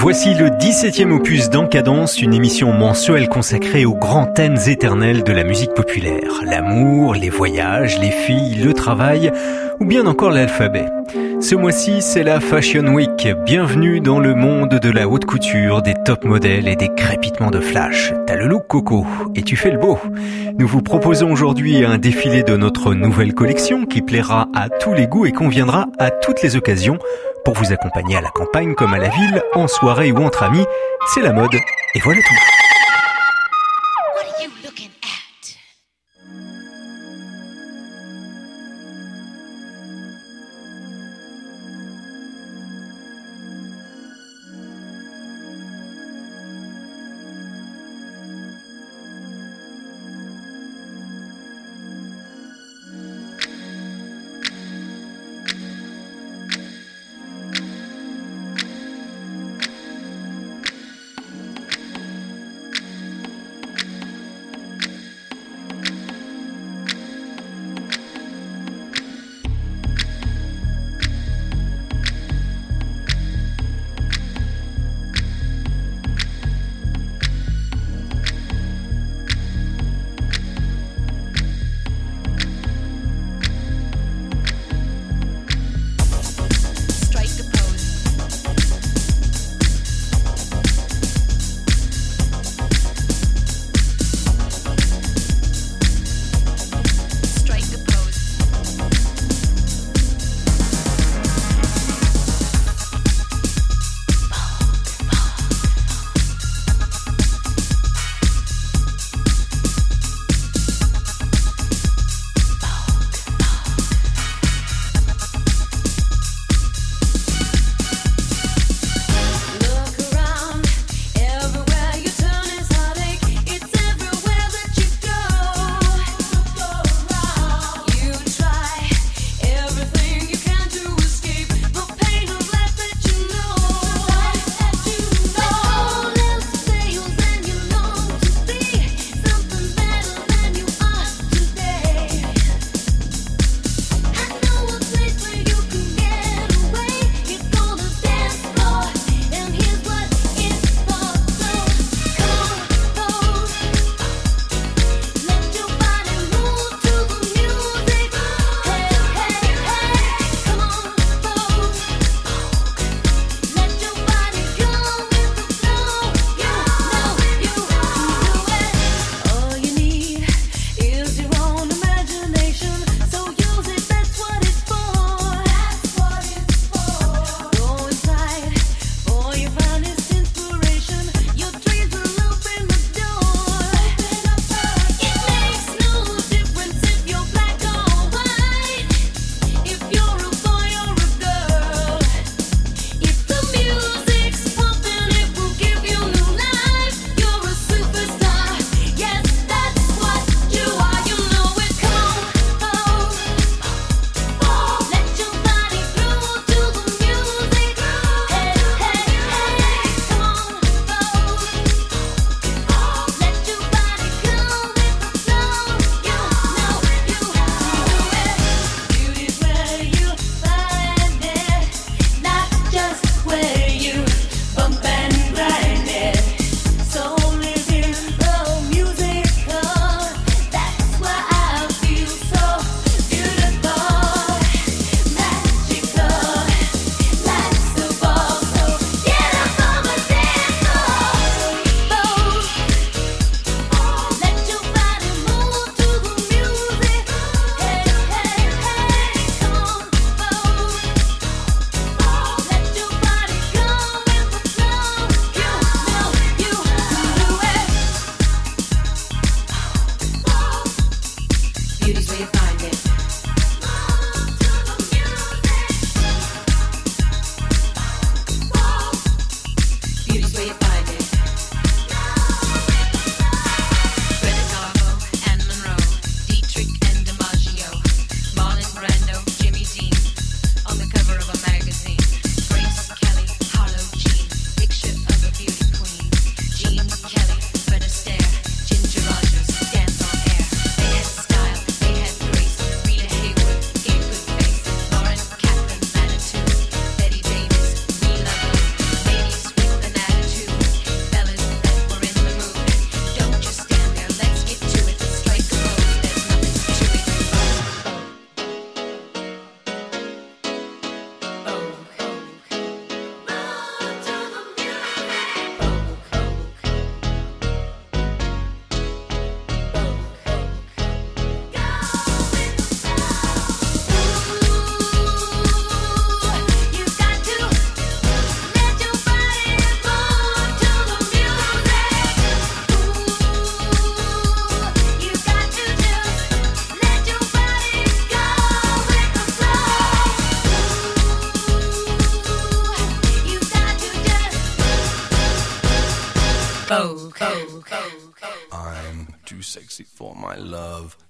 Voici le 17e opus d'Encadence, une émission mensuelle consacrée aux grands thèmes éternels de la musique populaire. L'amour, les voyages, les filles, le travail, ou bien encore l'alphabet. Ce mois-ci, c'est la Fashion Week. Bienvenue dans le monde de la haute couture, des top modèles et des crépitements de flash. T'as le look coco et tu fais le beau. Nous vous proposons aujourd'hui un défilé de notre nouvelle collection qui plaira à tous les goûts et conviendra à toutes les occasions pour vous accompagner à la campagne comme à la ville, en soirée ou entre amis. C'est la mode et voilà tout.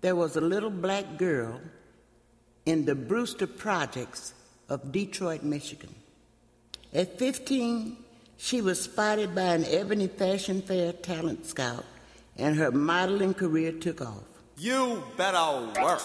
There was a little black girl in the Brewster Projects of Detroit, Michigan. At 15, she was spotted by an Ebony Fashion Fair talent scout, and her modeling career took off. You better work.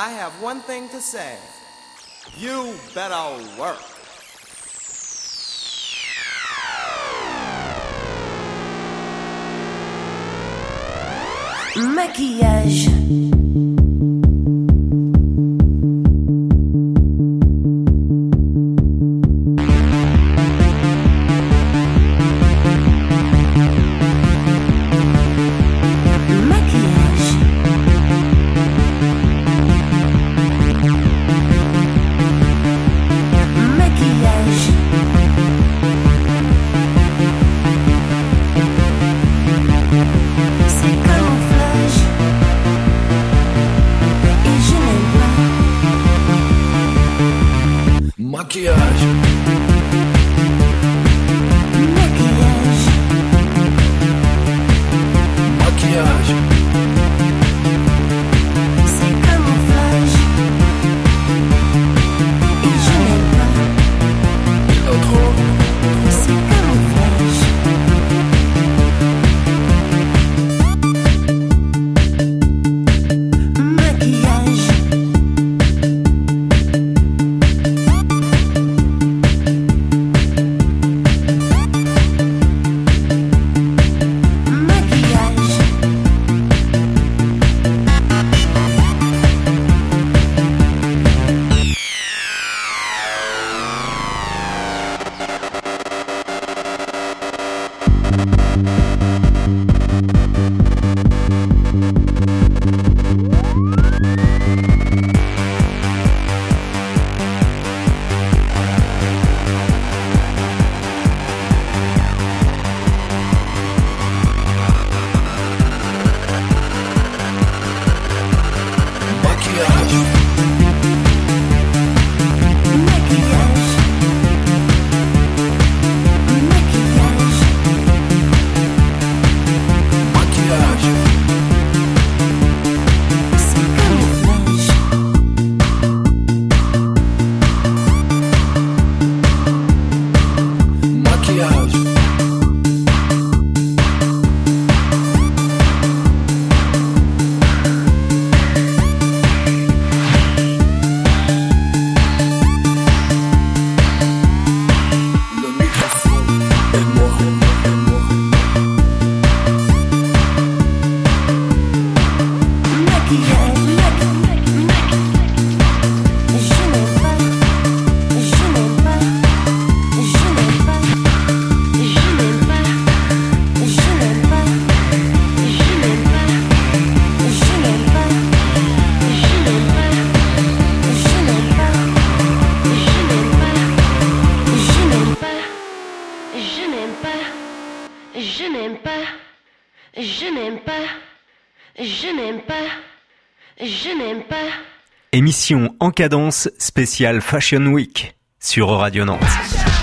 I have one thing to say. You better work. Maquillage. Cadence spéciale Fashion Week sur Radio Nantes.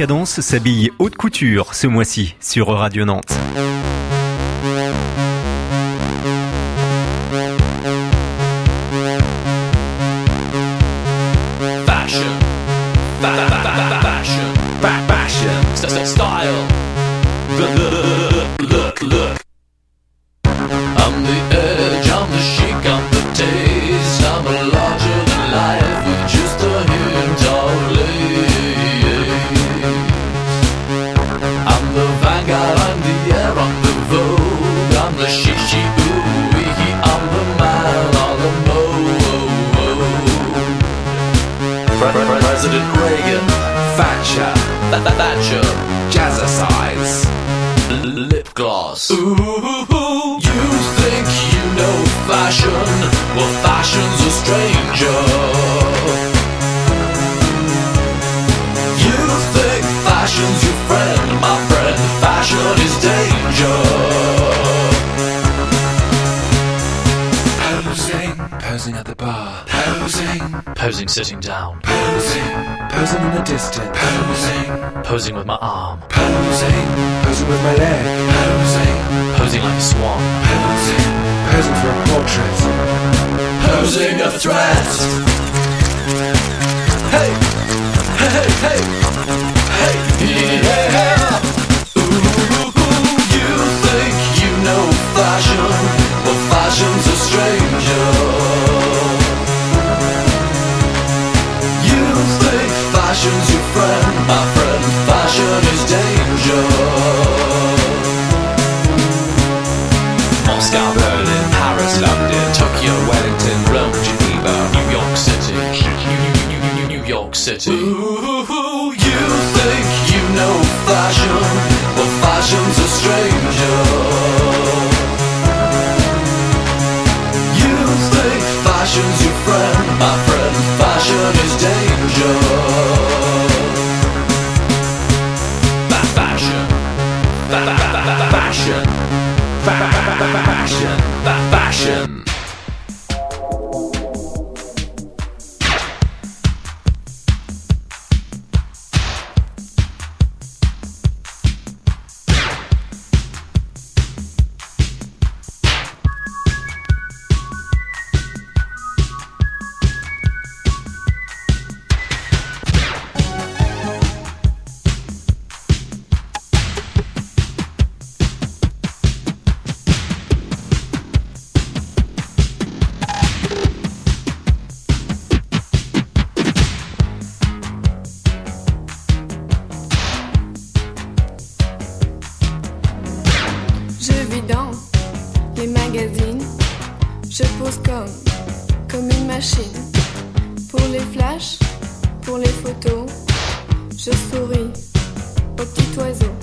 Cadence s'habille haute couture ce mois-ci sur Radio Nantes. Posing, with my arm. Posing, posing with my leg. Posing, posing like a swan. Posing, posing for a portrait. Posing a threat. Hey, hey, hey, hey, yeah. Ooh, you think you know fashion? Well, fashion's fashion's your friend, my friend? Fashion is danger. Moscow, Berlin, Paris, London, Tokyo, Wellington, Rome, Geneva, New York City, New, York City. Ooh, you think you know fashion? Well, fashion's a stranger. You think fashion's your friend, my friend? Fashion is danger. fashion, fashion, fashion. Je vis dans les magazines. Je pose comme, comme une machine. Pour les flashs, pour les photos, je souris au petit oiseau.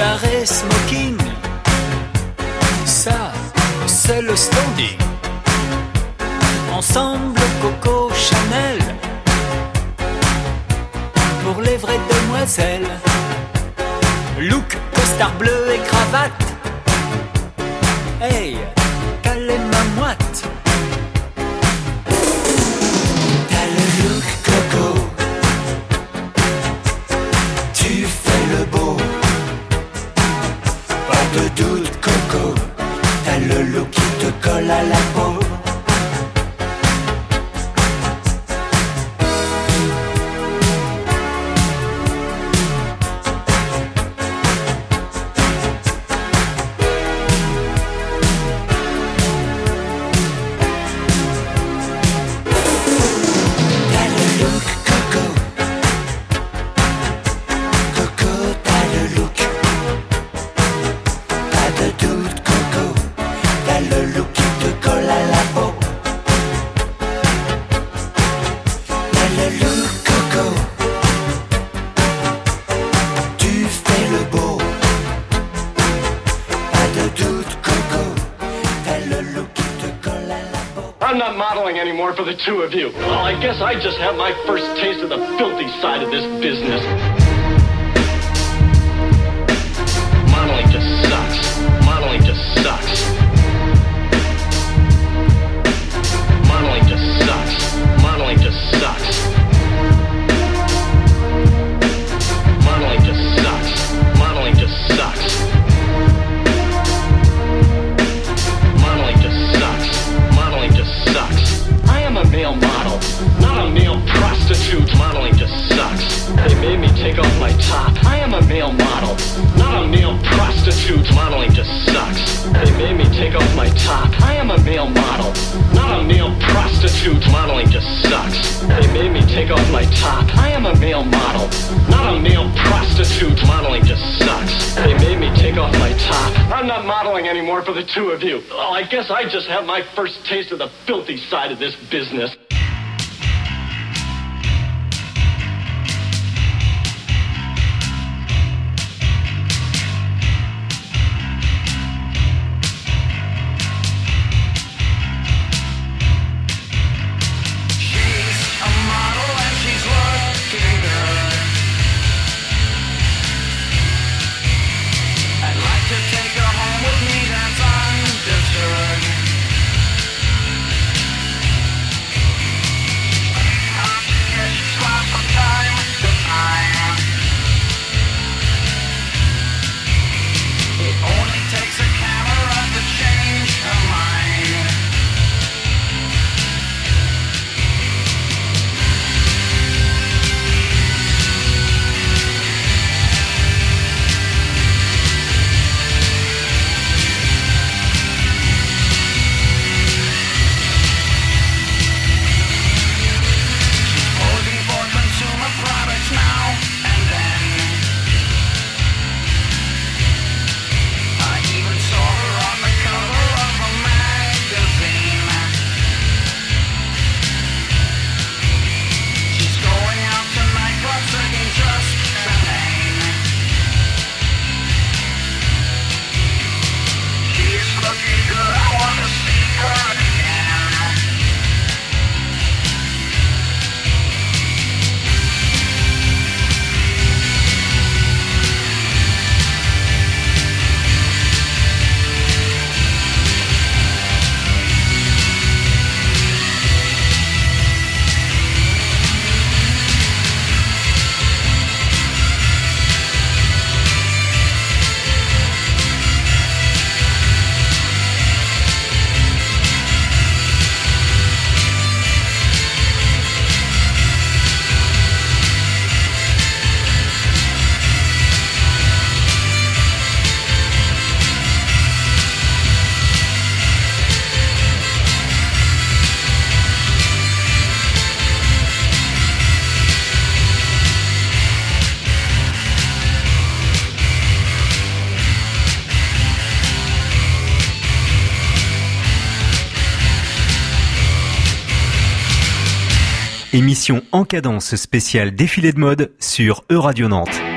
cabaret smoking. Ça, c'est le standing. Ensemble, Coco Chanel. Pour les vraies demoiselles. Look, costard bleu et cravate. Hey! the two of you. Well, I guess I just have my first taste of the filthy side of this business. two of you. Well, I guess I just had my first taste of the filthy side of this business. en cadence spéciale défilé de mode sur Euradio Nantes.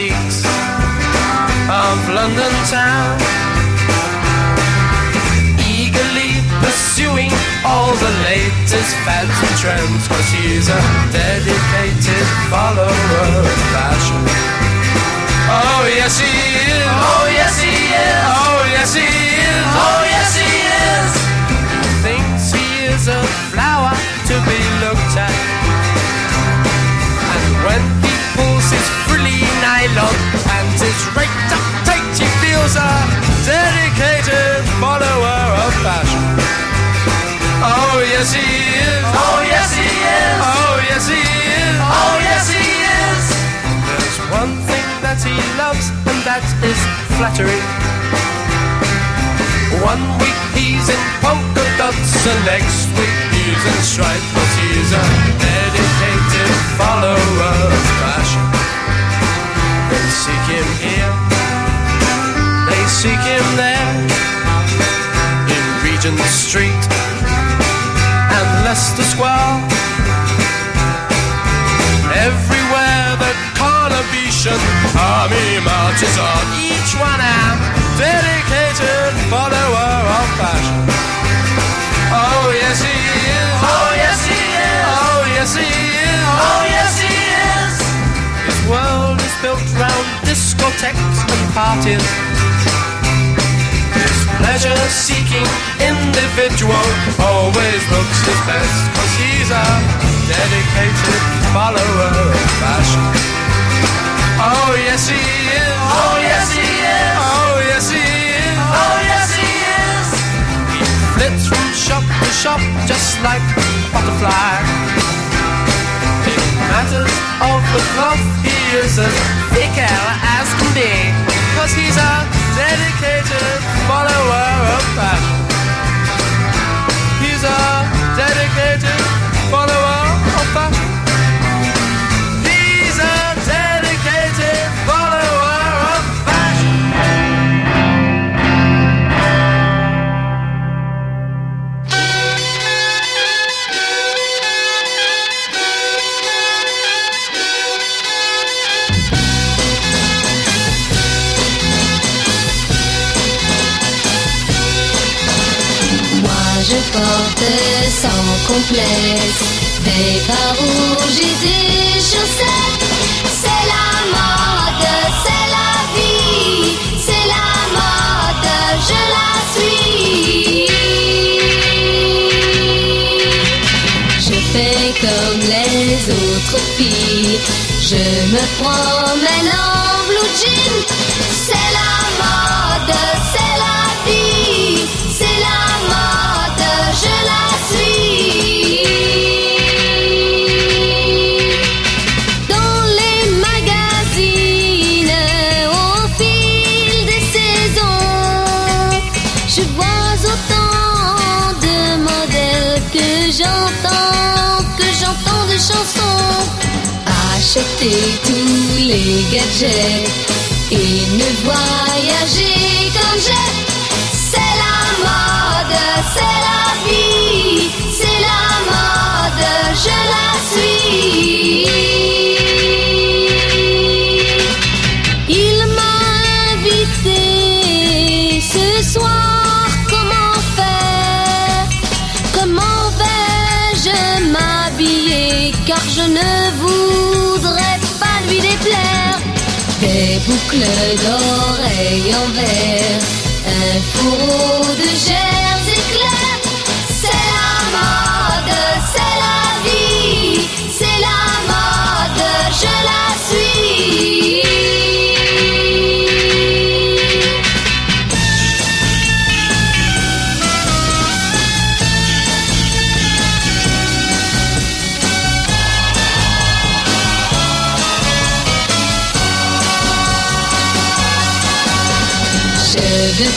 The of London town, eagerly pursuing all the latest fads and trends, cause he's a dedicated follower of fashion. Oh yes he is, oh yes he is, oh yes he is, oh yes he is. Thinks he is a flower to be looked at. And when he pulls his nylon and his raked up tight, he feels a dedicated follower of fashion. Oh yes he is, oh yes he is, oh yes he is, oh yes he is. There's one thing that he loves, and that is flattery. One week he's in polka dots, and next week he's in stripes. But he's a dedicated him here, they seek him there, in Regent Street and Leicester Square. Everywhere the Carnabetian army marches on, each one a dedicated follower of fashion. Oh yes he is, oh yes he is, oh yes he is, and parties. His pleasure-seeking individual always looks his best, cause he's a dedicated follower of fashion. Oh yes he is, oh yes he is, oh yes he is, oh yes he is. He flits from shop to shop just like a butterfly. Matters of the cloth, he is as thick as can be, cause he's a dedicated follower of fashion. He's a dedicated follower of fashion. Je porte sans complexe des bas rouges et des chaussettes. C'est la mode, c'est la vie, c'est la mode, je la suis. Je fais comme les autres filles, je me promène en blue jean. C'est la mode, c'est Acheter tous les gadgets et ne voyager comme j'ai. C'est la mode, c'est la vie, c'est la mode, je la boucles d'oreilles en verre, un fourreau de gers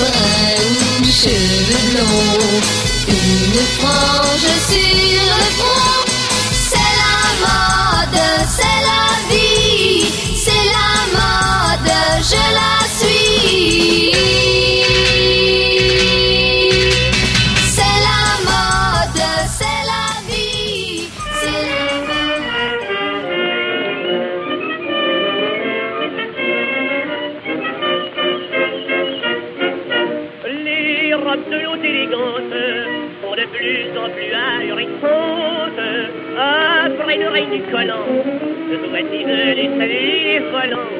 Bruns, cheveux blonds, une frange sur le front. Du colon, voici de les les volants.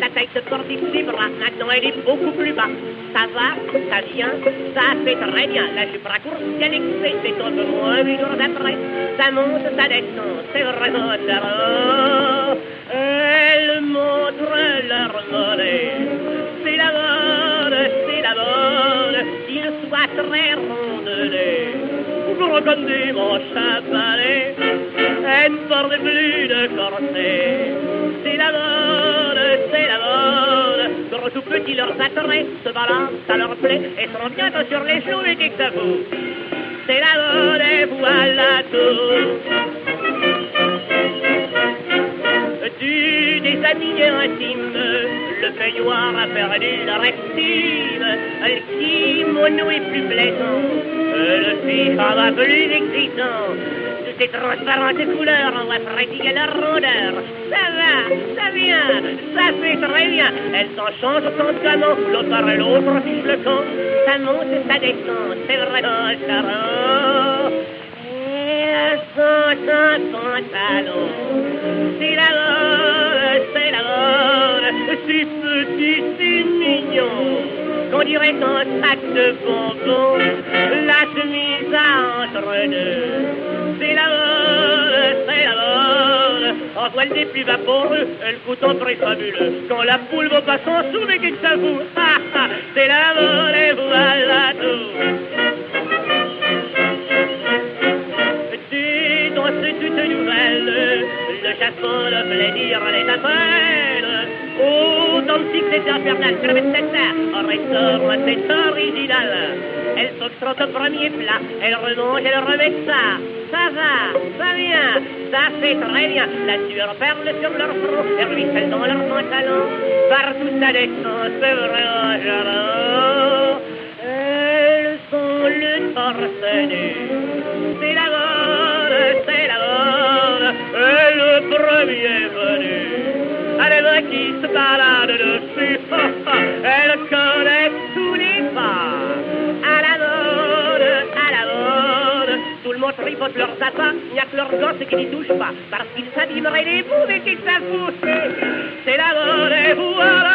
La taille se porte ses bras, maintenant elle est beaucoup plus bas. Ça va, ça vient, ça fait très bien. La jupe raccourcie c'est un peu moins huit jours après. Ça monte, ça descend, c'est vraiment charmant. Elles montrent leur monnaie. C'est la mode, c'est la mode, qu'il soit très rondelé. Gros comme des manches à plus de corset. C'est la mode, c'est la mode, gros tout petits leurs attraits se balancent à leur plaie et sont bientôt sur les genoux et que. C'est la mode et voilà tout. Du déshabillé intime, le peignoir a perdu leur estime. Le kimono est plus plaisant, le fifa va plus excitant. Toutes ces transparentes couleurs on va pratiquer leur rondeur. Ça va, ça vient, ça fait très bien. Elles s'en changent constamment, l'autre par l'autre fiche le camp. Ça monte, ça descend, c'est vraiment charmant. Elles sont un pantalon. C'est la mode, c'est la mode, si petit, si mignon, qu'on dirait un sac de bonbons, la chemise à entre deux. C'est la mode, c'est la mode, en toile des plus vaporeux, coûte un prix fabuleux. Quand la poule va pas s'en sous, mais Ah, ah, C'est la mode et voilà tout. Tu danses toute nouvelle, le chasseur de plaisir les appelle. Oh, dans le cycle infernal, répète cette un restaurant, c'est original. Elle s'octroie au premier plat, elle remange, elle remet ça. Ça va, ça vient, ça fait très bien. La sueur perle sur leur front, et ruisselle dans leurs pantalons. Partout ça descend, c'est vraiment. Elles sont le torse nu. C'est la mode, c'est la mode, et le premier elle connaît tous les pas. À la mode, à la mode, tout le monde tripote leurs appâts. Il n'y a que leurs gosses qui n'y touchent pas. Parce qu'ils s'abîmeraient les bouts et qu'ils s'affousent. C'est la mode et vous à la